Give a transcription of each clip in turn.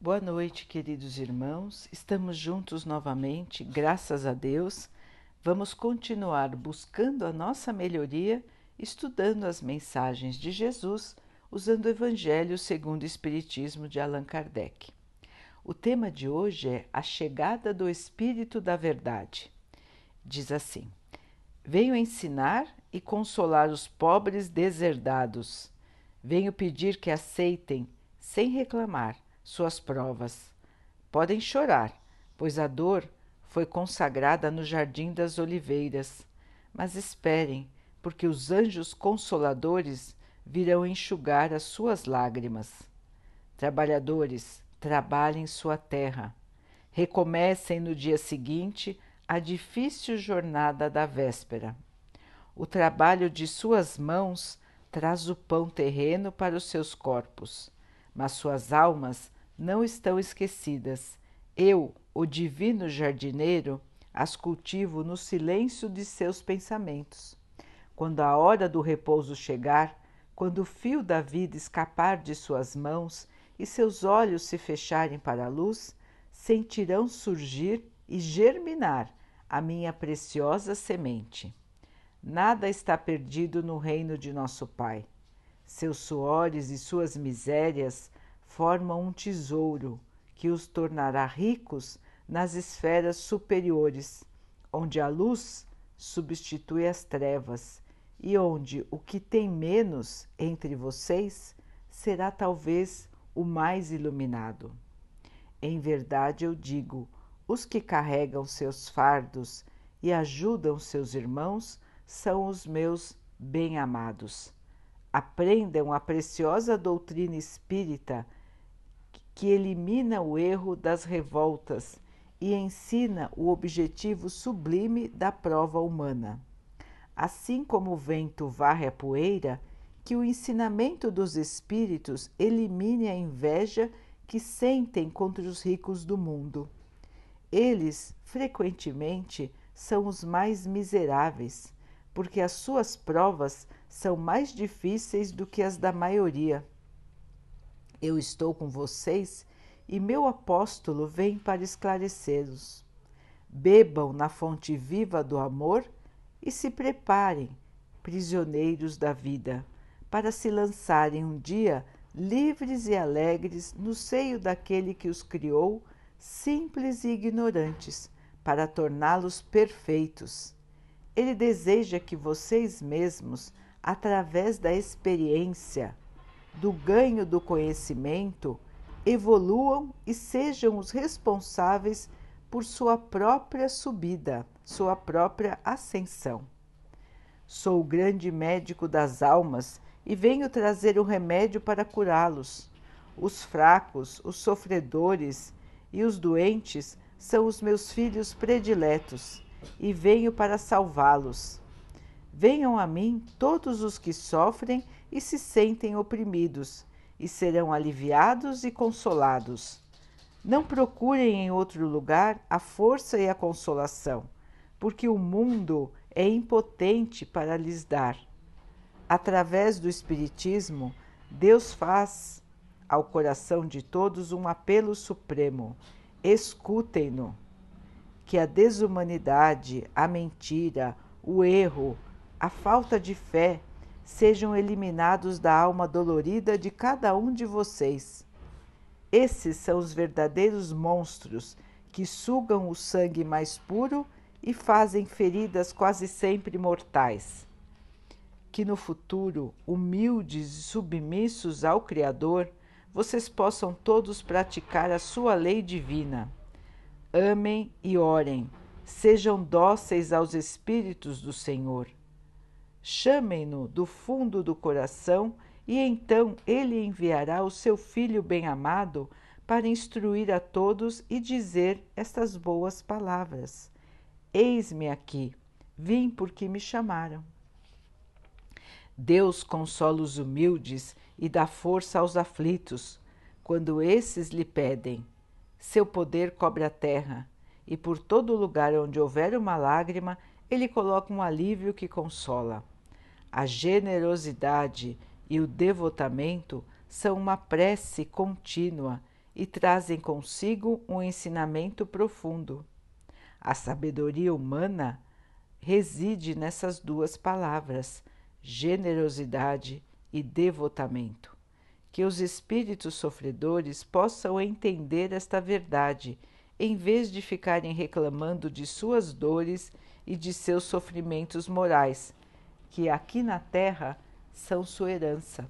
Boa noite, queridos irmãos. Estamos juntos novamente, graças a Deus. Vamos continuar buscando a nossa melhoria, estudando as mensagens de Jesus, usando o Evangelho segundo o Espiritismo de Allan Kardec. O tema de hoje é a chegada do Espírito da Verdade. Diz assim: Venho ensinar e consolar os pobres deserdados. Venho pedir que aceitem, sem reclamar, suas provas. Podem chorar, pois a dor foi consagrada no jardim das oliveiras. Mas esperem, porque os anjos consoladores virão enxugar as suas lágrimas. Trabalhadores, trabalhem sua terra. Recomecem no dia seguinte a difícil jornada da véspera. O trabalho de suas mãos traz o pão terreno para os seus corpos, mas suas almas não estão esquecidas. Eu, o divino jardineiro, as cultivo no silêncio de seus pensamentos. Quando a hora do repouso chegar, quando o fio da vida escapar de suas mãos e seus olhos se fecharem para a luz, sentirão surgir e germinar a minha preciosa semente. Nada está perdido no reino de nosso Pai. Seus suores e suas misérias formam um tesouro que os tornará ricos nas esferas superiores, onde a luz substitui as trevas e onde o que tem menos entre vocês será talvez o mais iluminado. Em verdade eu digo: os que carregam seus fardos e ajudam seus irmãos são os meus bem-amados. Aprendam a preciosa doutrina espírita que elimina o erro das revoltas e ensina o objetivo sublime da prova humana. Assim como o vento varre a poeira, que o ensinamento dos espíritos elimine a inveja que sentem contra os ricos do mundo. Eles, frequentemente, são os mais miseráveis, porque as suas provas são mais difíceis do que as da maioria eu estou com vocês e meu apóstolo vem para esclarecê-los. Bebam na fonte viva do amor e se preparem, prisioneiros da vida, para se lançarem um dia livres e alegres no seio daquele que os criou, simples e ignorantes, para torná-los perfeitos. Ele deseja que vocês mesmos, através da experiência, do ganho do conhecimento evoluam e sejam os responsáveis por sua própria subida, sua própria ascensão. Sou o grande médico das almas e venho trazer o remédio para curá-los. Os fracos, os sofredores e os doentes são os meus filhos prediletos e venho para salvá-los. Venham a mim todos os que sofrem e se sentem oprimidos, e serão aliviados e consolados. Não procurem em outro lugar a força e a consolação, porque o mundo é impotente para lhes dar. Através do Espiritismo, Deus faz ao coração de todos um apelo supremo: escutem-no. Que a desumanidade, a mentira, o erro, a falta de fé sejam eliminados da alma dolorida de cada um de vocês. Esses são os verdadeiros monstros que sugam o sangue mais puro e fazem feridas quase sempre mortais. Que no futuro, humildes e submissos ao Criador, vocês possam todos praticar a sua lei divina. Amem e orem, sejam dóceis aos Espíritos do Senhor chamem-no do fundo do coração e então ele enviará o seu Filho bem-amado para instruir a todos e dizer estas boas palavras: Eis-me aqui, vim porque me chamaram. Deus consola os humildes e dá força aos aflitos, quando esses lhe pedem. Seu poder cobre a terra, e por todo lugar onde houver uma lágrima, ele coloca um alívio que consola. A generosidade e o devotamento são uma prece contínua e trazem consigo um ensinamento profundo. A sabedoria humana reside nessas duas palavras, generosidade e devotamento. Que os espíritos sofredores possam entender esta verdade, em vez de ficarem reclamando de suas dores e de seus sofrimentos morais, que aqui na terra são sua herança.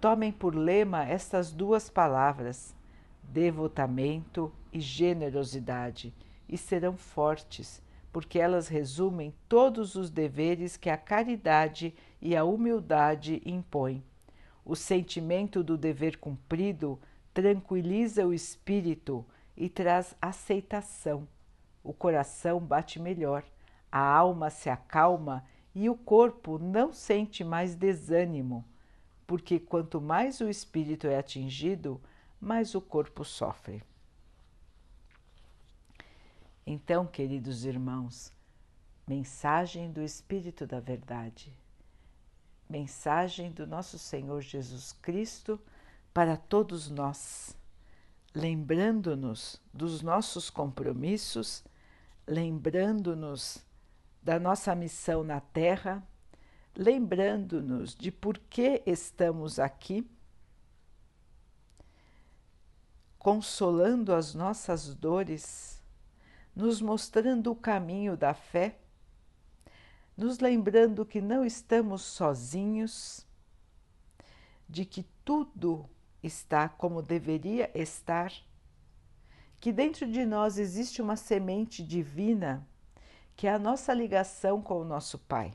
Tomem por lema estas duas palavras, devotamento e generosidade, e serão fortes porque elas resumem todos os deveres que a caridade e a humildade impõem. O sentimento do dever cumprido tranquiliza o espírito e traz aceitação. O coração bate melhor, a alma se acalma e o corpo não sente mais desânimo, porque quanto mais o espírito é atingido, mais o corpo sofre. Então, queridos irmãos, mensagem do Espírito da Verdade, mensagem do nosso Senhor Jesus Cristo para todos nós, lembrando-nos dos nossos compromissos, lembrando-nos da nossa missão na Terra, lembrando-nos de por que estamos aqui, consolando as nossas dores nos mostrando o caminho da fé, nos lembrando que não estamos sozinhos, de que tudo está como deveria estar, que dentro de nós existe uma semente divina que é a nossa ligação com o nosso Pai.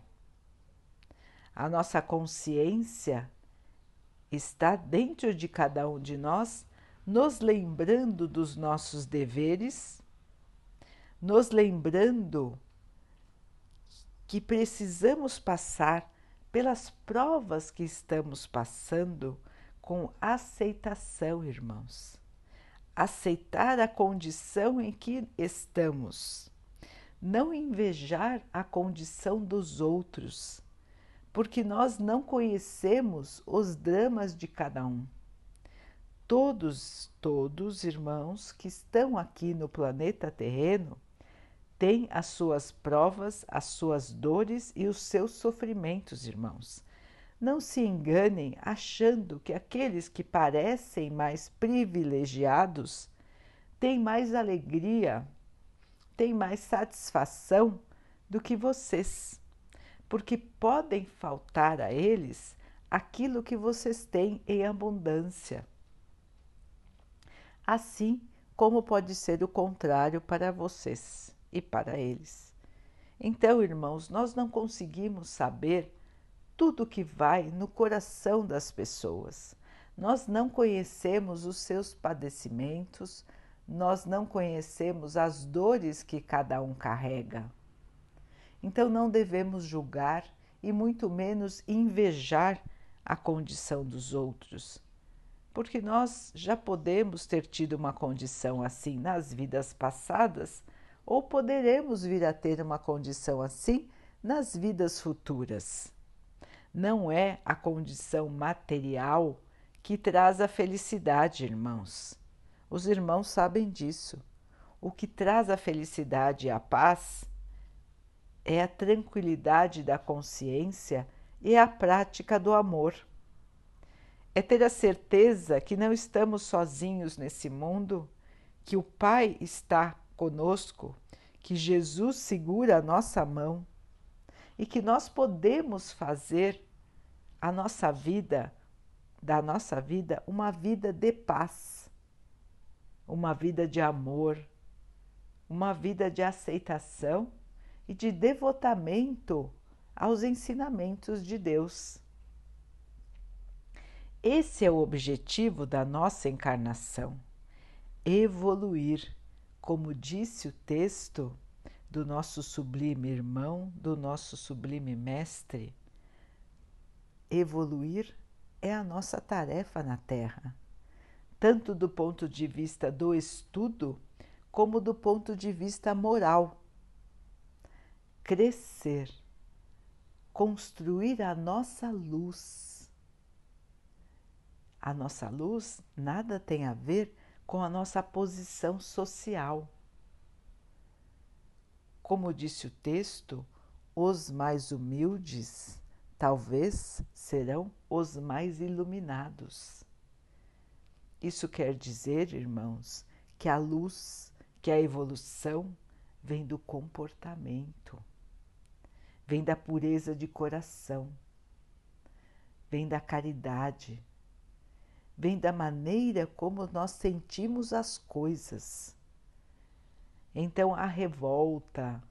A nossa consciência está dentro de cada um de nós, nos lembrando dos nossos deveres nos lembrando que precisamos passar pelas provas que estamos passando com aceitação, irmãos. Aceitar a condição em que estamos, não invejar a condição dos outros, porque nós não conhecemos os dramas de cada um. Todos, todos irmãos que estão aqui no planeta terreno tem as suas provas, as suas dores e os seus sofrimentos, irmãos. Não se enganem achando que aqueles que parecem mais privilegiados têm mais alegria, têm mais satisfação do que vocês, porque podem faltar a eles aquilo que vocês têm em abundância. Assim como pode ser o contrário para vocês e para eles. Então, irmãos, nós não conseguimos saber tudo que vai no coração das pessoas. Nós não conhecemos os seus padecimentos, nós não conhecemos as dores que cada um carrega. Então não devemos julgar e muito menos invejar a condição dos outros, porque nós já podemos ter tido uma condição assim nas vidas passadas ou poderemos vir a ter uma condição assim nas vidas futuras. Não é a condição material que traz a felicidade, irmãos. Os irmãos sabem disso. O que traz a felicidade e a paz é a tranquilidade da consciência e a prática do amor. É ter a certeza que não estamos sozinhos nesse mundo, que o Pai está conosco, que Jesus segura a nossa mão e que nós podemos fazer a nossa vida, da nossa vida, uma vida de paz, uma vida de amor, uma vida de aceitação e de devotamento aos ensinamentos de Deus. Esse é o objetivo da nossa encarnação: evoluir como disse o texto do nosso sublime irmão, do nosso sublime mestre, evoluir é a nossa tarefa na Terra, tanto do ponto de vista do estudo, como do ponto de vista moral. Crescer, construir a nossa luz. A nossa luz nada tem a ver com a nossa posição social. Como disse o texto, os mais humildes talvez serão os mais iluminados. Isso quer dizer, irmãos, que a luz, que a evolução vem do comportamento, vem da pureza de coração, vem da caridade, vem da maneira como nós sentimos as coisas. Então a revolta,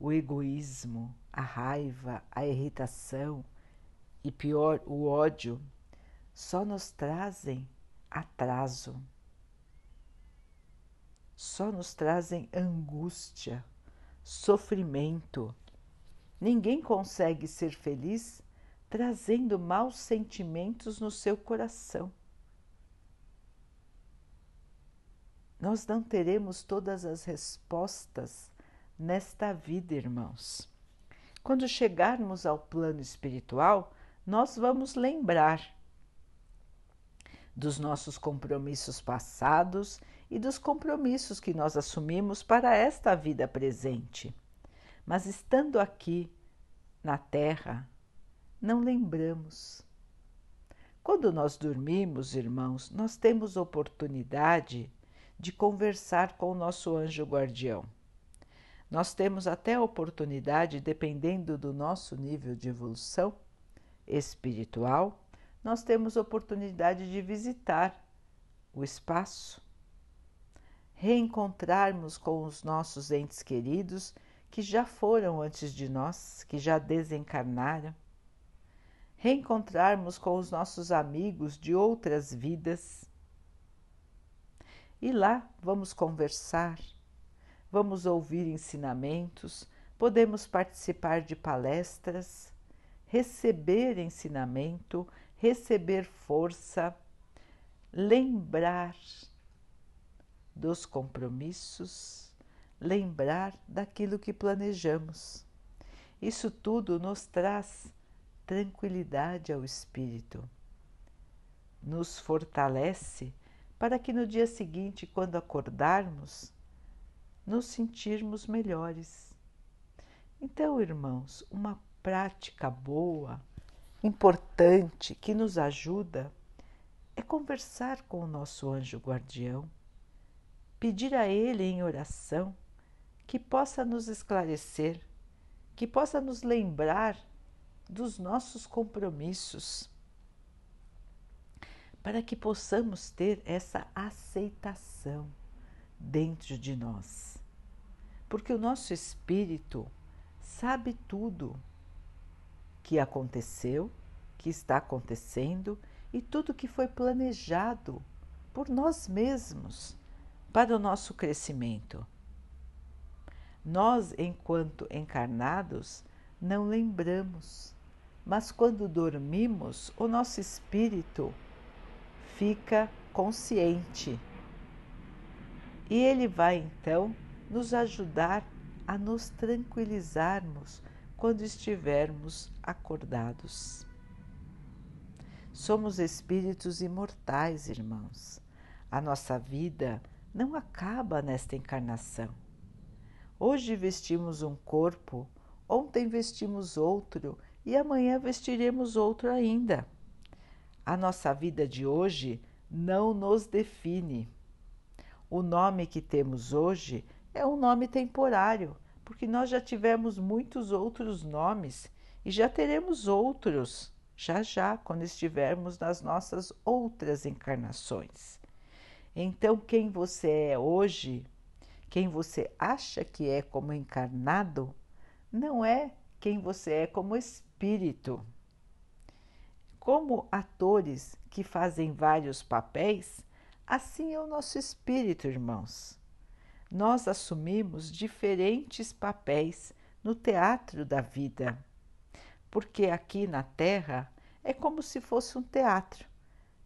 o egoísmo, a raiva, a irritação e pior, o ódio, só nos trazem atraso, só nos trazem angústia, sofrimento. Ninguém consegue ser feliz trazendo maus sentimentos no seu coração. Nós não teremos todas as respostas nesta vida, irmãos. Quando chegarmos ao plano espiritual, nós vamos lembrar dos nossos compromissos passados e dos compromissos que nós assumimos para esta vida presente. Mas estando aqui na Terra, não lembramos. Quando nós dormimos, irmãos, nós temos oportunidade de conversar com o nosso anjo guardião. Nós temos até a oportunidade, dependendo do nosso nível de evolução espiritual, nós temos oportunidade de visitar o espaço, reencontrarmos com os nossos entes queridos que já foram antes de nós, que já desencarnaram, reencontrarmos com os nossos amigos de outras vidas. E lá vamos conversar, vamos ouvir ensinamentos, podemos participar de palestras, receber ensinamento, receber força, lembrar dos compromissos, lembrar daquilo que planejamos. Isso tudo nos traz tranquilidade ao espírito, nos fortalece para que no dia seguinte, quando acordarmos, nos sentirmos melhores. Então, irmãos, uma prática boa, importante, que nos ajuda é conversar com o nosso anjo guardião, pedir a ele em oração que possa nos esclarecer, que possa nos lembrar dos nossos compromissos, para que possamos ter essa aceitação dentro de nós. Porque o nosso espírito sabe tudo que aconteceu, que está acontecendo e tudo que foi planejado por nós mesmos para o nosso crescimento. Nós, enquanto encarnados, não lembramos, mas quando dormimos, o nosso espírito fica consciente e ele vai então nos ajudar a nos tranquilizarmos quando estivermos acordados. Somos espíritos imortais, irmãos. A nossa vida não acaba nesta encarnação. Hoje vestimos um corpo, ontem vestimos outro e amanhã vestiremos outro ainda. A nossa vida de hoje não nos define o nome que temos hoje é um nome temporário, porque nós já tivemos muitos outros nomes e já teremos outros já já quando estivermos nas nossas outras encarnações. Então, quem você é hoje, quem você acha que é como encarnado, não é quem você é como espírito. Como atores que fazem vários papéis, Assim é o nosso espírito, irmãos. Nós assumimos diferentes papéis no teatro da vida, porque aqui na Terra é como se fosse um teatro.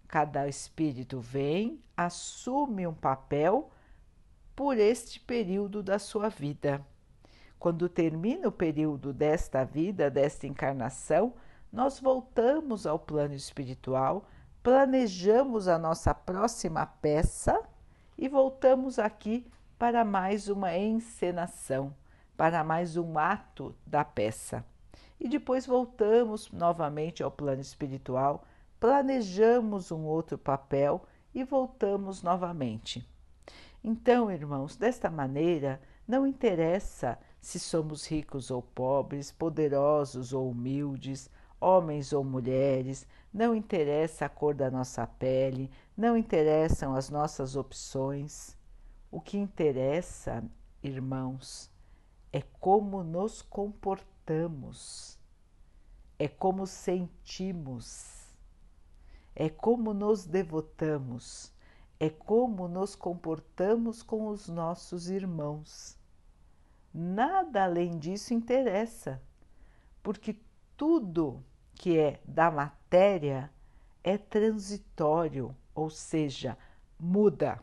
Cada espírito vem, assume um papel por este período da sua vida. Quando termina o período desta vida, desta encarnação, nós voltamos ao plano espiritual planejamos a nossa próxima peça e voltamos aqui para mais uma encenação, para mais um ato da peça. E depois voltamos novamente ao plano espiritual, planejamos um outro papel e voltamos novamente. Então, irmãos, desta maneira, não interessa se somos ricos ou pobres, poderosos ou humildes, homens ou mulheres, não interessa a cor da nossa pele, não interessam as nossas opções. O que interessa, irmãos, é como nos comportamos, é como sentimos, é como nos devotamos, é como nos comportamos com os nossos irmãos. Nada além disso interessa, porque tudo que é da matéria é transitório, ou seja, muda.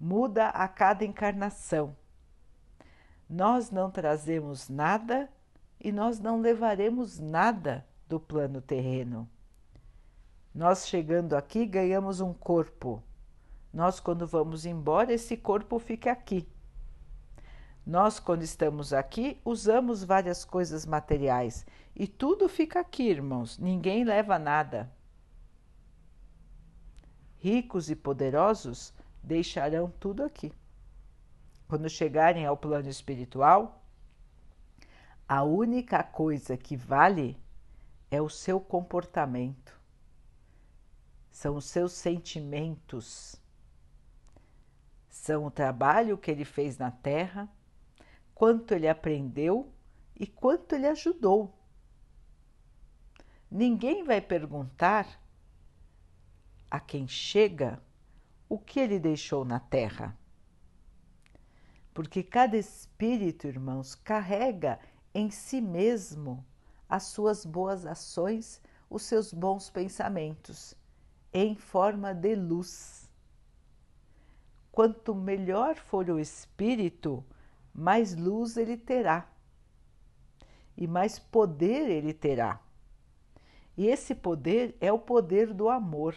Muda a cada encarnação. Nós não trazemos nada e nós não levaremos nada do plano terreno. Nós chegando aqui ganhamos um corpo. Nós, quando vamos embora, esse corpo fica aqui. Nós, quando estamos aqui, usamos várias coisas materiais e tudo fica aqui, irmãos, ninguém leva nada. Ricos e poderosos deixarão tudo aqui. Quando chegarem ao plano espiritual, a única coisa que vale é o seu comportamento, são os seus sentimentos, são o trabalho que ele fez na Terra quanto ele aprendeu e quanto ele ajudou. Ninguém vai perguntar a quem chega o que ele deixou na terra. Porque cada espírito, irmãos, carrega em si mesmo as suas boas ações, os seus bons pensamentos, em forma de luz. Quanto melhor for o espírito, mais luz ele terá e mais poder ele terá. E esse poder é o poder do amor.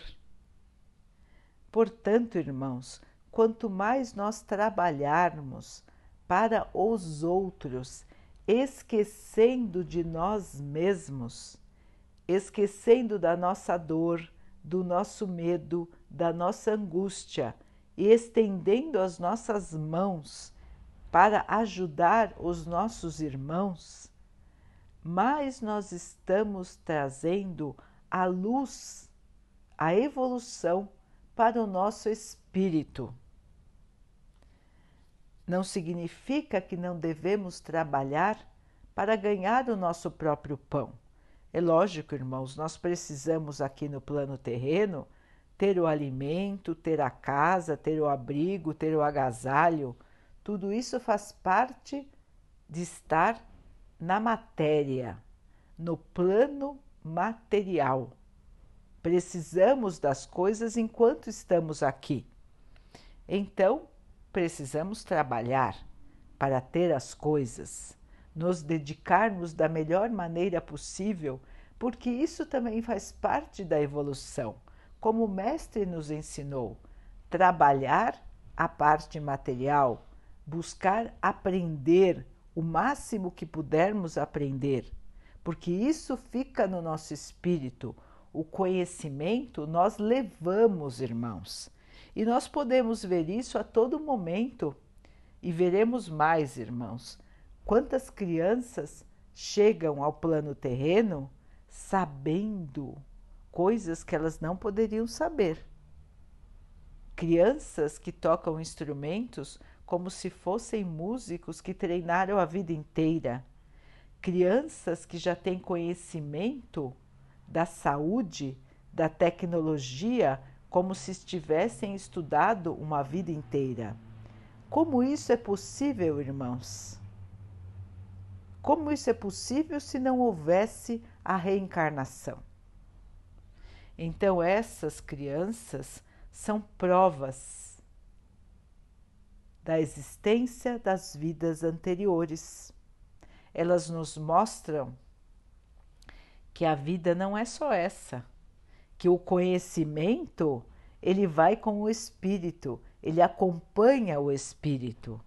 Portanto, irmãos, quanto mais nós trabalharmos para os outros, esquecendo de nós mesmos, esquecendo da nossa dor, do nosso medo, da nossa angústia e estendendo as nossas mãos para ajudar os nossos irmãos, mais nós estamos trazendo a luz, a evolução para o nosso espírito. Não significa que não devemos trabalhar para ganhar o nosso próprio pão. É lógico, irmãos, nós precisamos aqui no plano terreno ter o alimento, ter a casa, ter o abrigo, ter o agasalho tudo isso faz parte de estar na matéria, no plano material. Precisamos das coisas enquanto estamos aqui. Então, precisamos trabalhar para ter as coisas, nos dedicarmos da melhor maneira possível, porque isso também faz parte da evolução, como o Mestre nos ensinou. Trabalhar a parte material, buscar aprender o máximo que pudermos aprender, porque isso fica no nosso espírito. O conhecimento nós levamos, irmãos, e nós podemos ver isso a todo momento. E veremos mais, irmãos, quantas crianças chegam ao plano terreno sabendo coisas que elas não poderiam saber. Crianças que tocam instrumentos como se fossem músicos que treinaram a vida inteira, crianças que já têm conhecimento da saúde, da tecnologia, como se tivessem estudado uma vida inteira. Como isso é possível, irmãos? Como isso é possível se não houvesse a reencarnação? Então, essas crianças são provas da existência das vidas anteriores. Elas nos mostram que a vida não é só essa, que o conhecimento ele vai com o espírito, ele acompanha o espírito.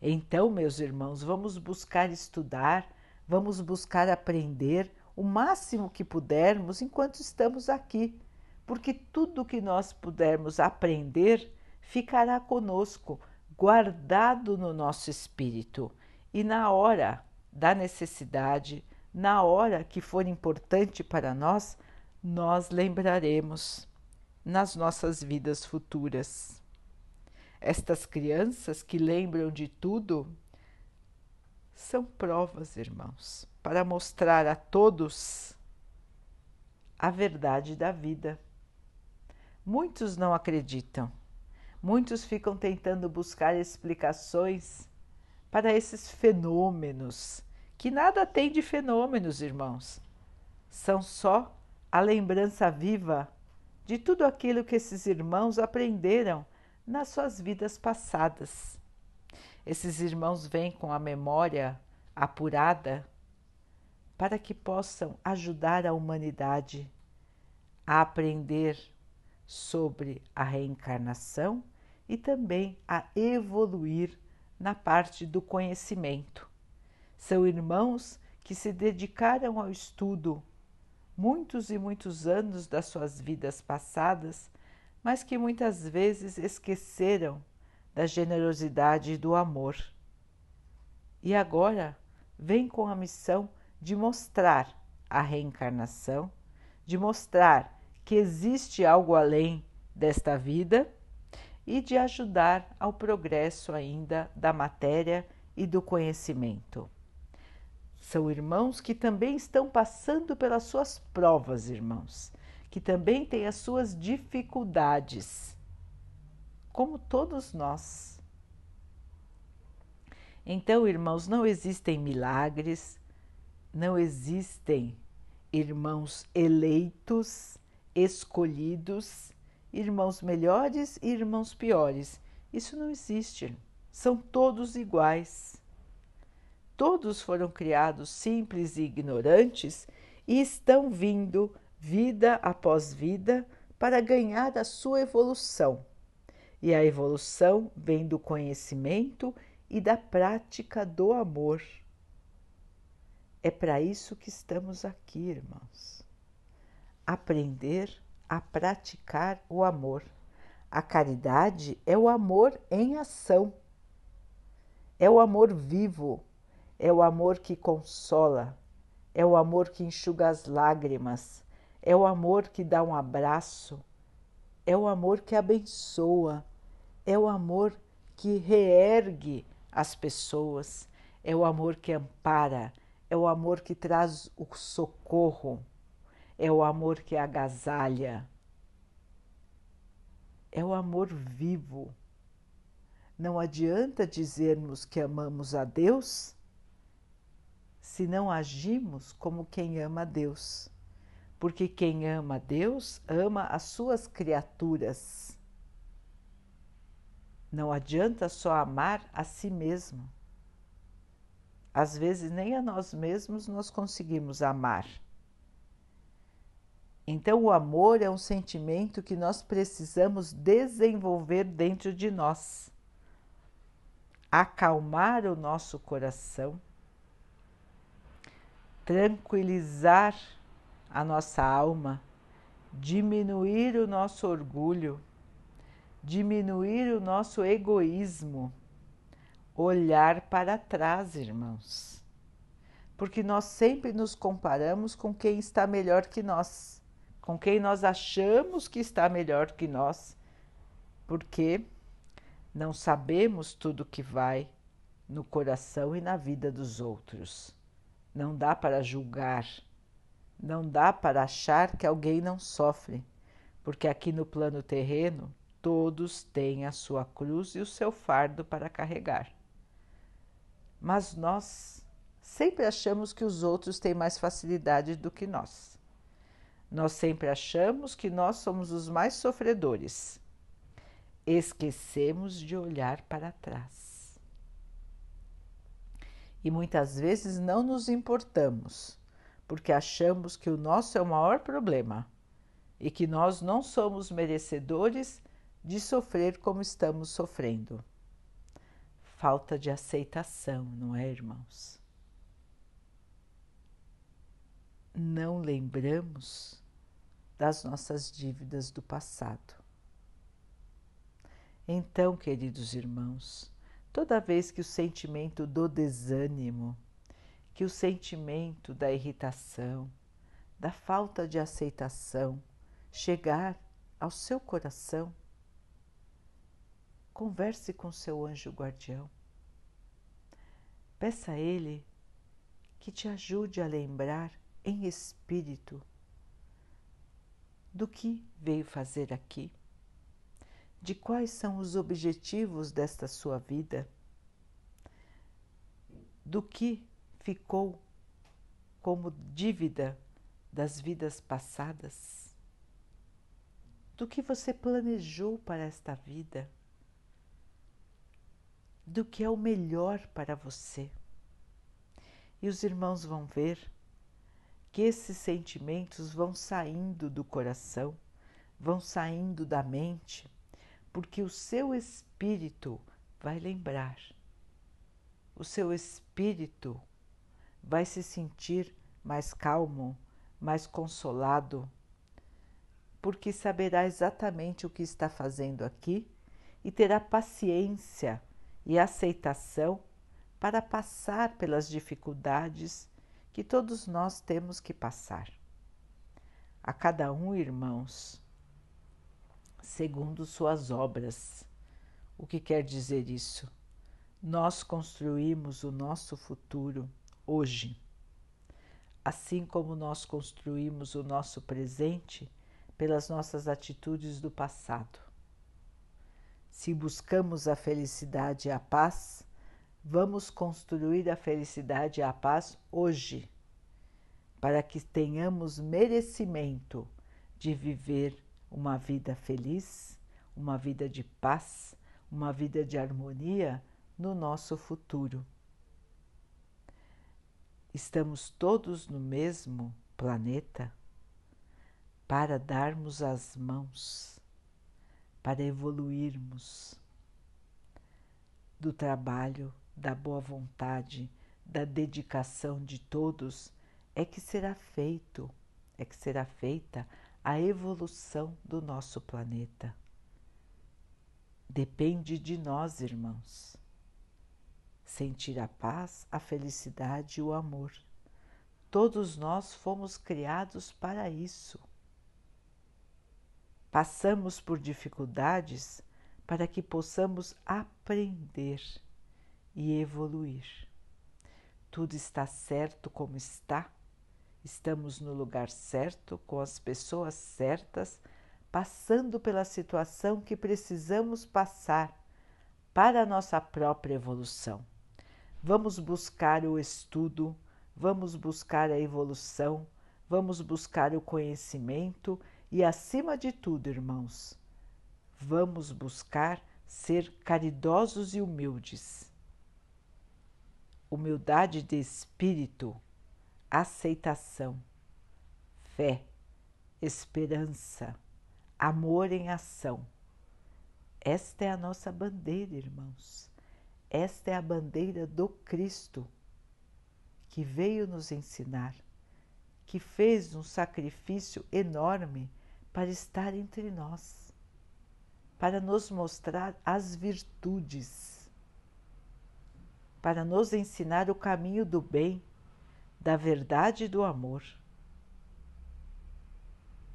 Então, meus irmãos, vamos buscar estudar, vamos buscar aprender o máximo que pudermos enquanto estamos aqui, porque tudo que nós pudermos aprender ficará conosco, guardado no nosso espírito. E na hora da necessidade, na hora que for importante para nós, nós lembraremos nas nossas vidas futuras. Estas crianças que lembram de tudo são provas, irmãos, para mostrar a todos a verdade da vida. Muitos não acreditam, muitos ficam tentando buscar explicações para esses fenômenos, que nada tem de fenômenos, irmãos. São só a lembrança viva de tudo aquilo que esses irmãos aprenderam nas suas vidas passadas. Esses irmãos vêm com a memória apurada para que possam ajudar a humanidade a aprender sobre a reencarnação e também a evoluir na parte do conhecimento. São irmãos que se dedicaram ao estudo muitos e muitos anos das suas vidas passadas, mas que muitas vezes esqueceram da generosidade e do amor. E agora vem com a missão de mostrar a reencarnação, de mostrar que existe algo além desta vida e de ajudar ao progresso ainda da matéria e do conhecimento. São irmãos que também estão passando pelas suas provas, irmãos, que também têm as suas dificuldades, como todos nós. Então, irmãos, não existem milagres, não existem irmãos eleitos, escolhidos, irmãos melhores e irmãos piores. Isso não existe. São todos iguais. Todos foram criados simples e ignorantes e estão vindo, vida após vida, para ganhar a sua evolução. E a evolução vem do conhecimento e da prática do amor. É para isso que estamos aqui, irmãos. Aprender a praticar o amor. A caridade é o amor em ação. É o amor vivo, é o amor que consola, é o amor que enxuga as lágrimas, é o amor que dá um abraço, é o amor que abençoa, é o amor que reergue as pessoas, é o amor que ampara, é o amor que traz o socorro, é o amor que agasalha, é o amor vivo. Não adianta dizermos que amamos a Deus se não agimos como quem ama Deus. Porque quem ama Deus ama as suas criaturas. Não adianta só amar a si mesmo. Às vezes nem a nós mesmos nós conseguimos amar. Então, o amor é um sentimento que nós precisamos desenvolver dentro de nós, acalmar o nosso coração tranquilizar a nossa alma, diminuir o nosso orgulho, diminuir o nosso egoísmo, olhar para trás, irmãos. Porque nós sempre nos comparamos com quem está melhor que nós, com quem nós achamos que está melhor que nós, porque não sabemos tudo que vai no coração e na vida dos outros. Não dá para julgar, não dá para achar que alguém não sofre, porque aqui no plano terreno todos têm a sua cruz e o seu fardo para carregar. Mas nós sempre achamos que os outros têm mais facilidade do que nós. Nós sempre achamos que nós somos os mais sofredores. Esquecemos de olhar para trás e muitas vezes não nos importamos, porque achamos que o nosso é o maior problema e que nós não somos merecedores de sofrer como estamos sofrendo. Falta de aceitação, não é, irmãos? Não lembramos das nossas dívidas do passado. Então, queridos irmãos, toda vez que o sentimento do desânimo, que o sentimento da irritação, da falta de aceitação chegar ao seu coração, converse com seu anjo guardião. Peça a ele que te ajude a lembrar em espírito do que veio fazer aqui de quais são os objetivos desta sua vida, do que ficou como dívida das vidas passadas, do que você planejou para esta vida, do que é o melhor para você. E os irmãos vão ver que esses sentimentos vão saindo do coração, vão saindo da mente porque o seu espírito vai lembrar, o seu espírito vai se sentir mais calmo, mais consolado, porque saberá exatamente o que está fazendo aqui e terá paciência e aceitação para passar pelas dificuldades que todos nós temos que passar. A cada um, irmãos, segundo suas obras. O que quer dizer isso? Nós construímos o nosso futuro hoje, assim como nós construímos o nosso presente pelas nossas atitudes do passado. Se buscamos a felicidade e a paz, vamos construir a felicidade e a paz hoje, para que tenhamos merecimento de viver uma vida feliz, uma vida de paz, uma vida de harmonia no nosso futuro. Estamos todos no mesmo planeta para darmos as mãos, para evoluirmos do trabalho, da boa vontade, da dedicação de todos, é que será feito, é que será feita a evolução do nosso planeta. Depende de nós, irmãos. Sentir a paz, a felicidade e o amor. Todos nós fomos criados para isso. Passamos por dificuldades para que possamos aprender e evoluir. Tudo está certo como está Estamos no lugar certo, com as pessoas certas, passando pela situação que precisamos passar para a nossa própria evolução. Vamos buscar o estudo, vamos buscar a evolução, vamos buscar o conhecimento e, acima de tudo, irmãos, vamos buscar ser caridosos e humildes. Humildade de espírito aceitação, fé, esperança, amor em ação. Esta é a nossa bandeira, irmãos. Esta é a bandeira do Cristo que veio nos ensinar, que fez um sacrifício enorme para estar entre nós, para nos mostrar as virtudes, para nos ensinar o caminho do bem da verdade e do amor.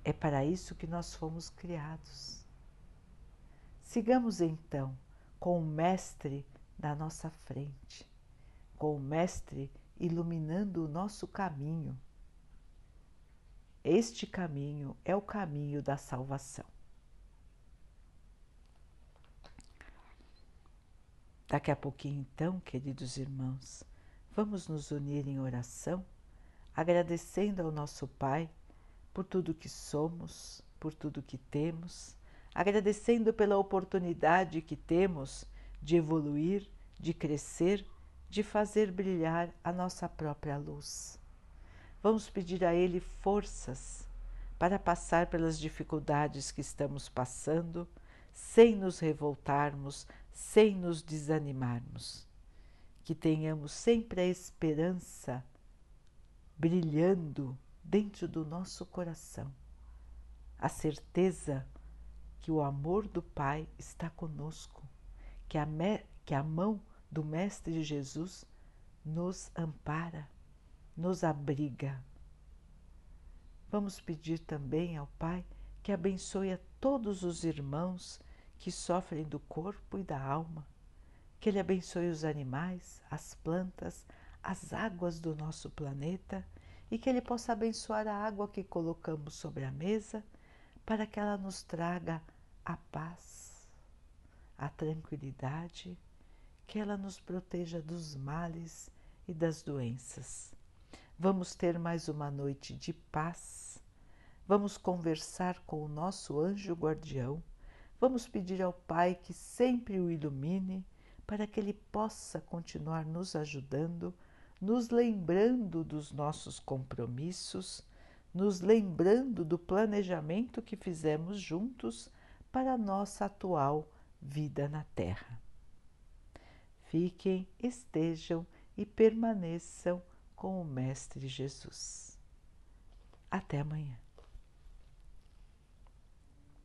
É para isso que nós fomos criados. Sigamos então com o Mestre na nossa frente, com o Mestre iluminando o nosso caminho. Este caminho é o caminho da salvação. Daqui a pouquinho, então, queridos irmãos, Vamos nos unir em oração, agradecendo ao nosso Pai por tudo que somos, por tudo que temos, agradecendo pela oportunidade que temos de evoluir, de crescer, de fazer brilhar a nossa própria luz. Vamos pedir a Ele forças para passar pelas dificuldades que estamos passando, sem nos revoltarmos, sem nos desanimarmos. Que tenhamos sempre a esperança brilhando dentro do nosso coração, a certeza que o amor do Pai está conosco, que a, que a mão do Mestre Jesus nos ampara, nos abriga. Vamos pedir também ao Pai que abençoe a todos os irmãos que sofrem do corpo e da alma, que Ele abençoe os animais, as plantas, as águas do nosso planeta e que Ele possa abençoar a água que colocamos sobre a mesa para que ela nos traga a paz, a tranquilidade, que ela nos proteja dos males e das doenças. Vamos ter mais uma noite de paz. Vamos conversar com o nosso anjo guardião. Vamos pedir ao Pai que sempre o ilumine para que ele possa continuar nos ajudando, nos lembrando dos nossos compromissos, nos lembrando do planejamento que fizemos juntos para a nossa atual vida na Terra. Fiquem, estejam e permaneçam com o Mestre Jesus. Até amanhã.